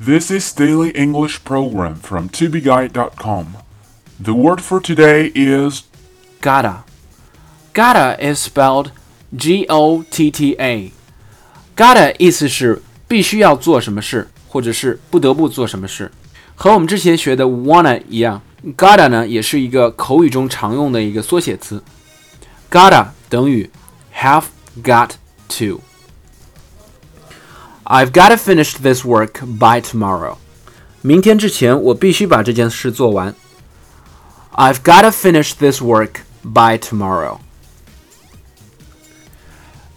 This is Daily English Program from tobeguide.com. The word for today is Gotta. Gotta is spelled G O T T A. Gotta 意思是必须要做什么事，或者是不得不做什么事，和我们之前学的 wanna 一样。Gotta 呢也是一个口语中常用的一个缩写词。Gotta 等于 have got to。 I've got to finish this work by tomorrow. 明天之前我必须把这件事做完。I've got to finish this work by tomorrow.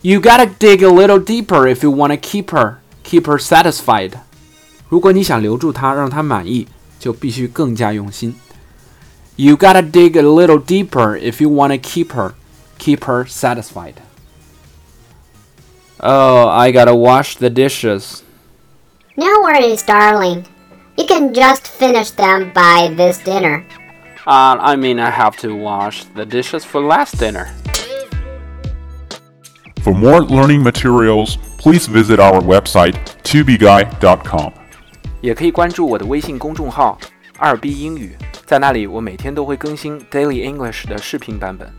You gotta dig a little deeper if you want to keep her, keep her satisfied. 如果你想留住她，让她满意，就必须更加用心。You gotta dig a little deeper if you want to keep her, keep her satisfied. Oh, I gotta wash the dishes. No worries, darling. You can just finish them by this dinner. Uh, I mean, I have to wash the dishes for last dinner. For more learning materials, please visit our website tobeguide.com. 也可以关注我的微信公众号“二 B 英语”，在那里我每天都会更新 Daily English 的视频版本。